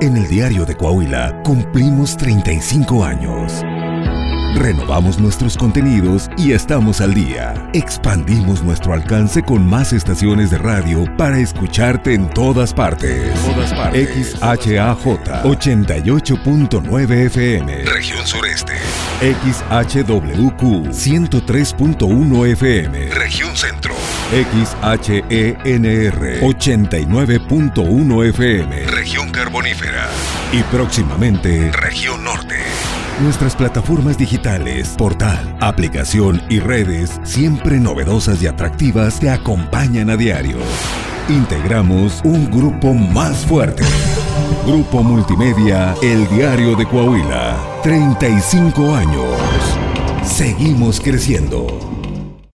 En el diario de Coahuila cumplimos 35 años. Renovamos nuestros contenidos y estamos al día. Expandimos nuestro alcance con más estaciones de radio para escucharte en todas partes. Todas partes. XHAJ 88.9 FM. Región Sureste. XHWQ 103.1 FM. Región Centro. XHENR 89.1 FM. Región Carbonífera. Y próximamente Región Norte. Nuestras plataformas digitales, portal, aplicación y redes, siempre novedosas y atractivas, te acompañan a diario. Integramos un grupo más fuerte. Grupo Multimedia El Diario de Coahuila. 35 años. Seguimos creciendo.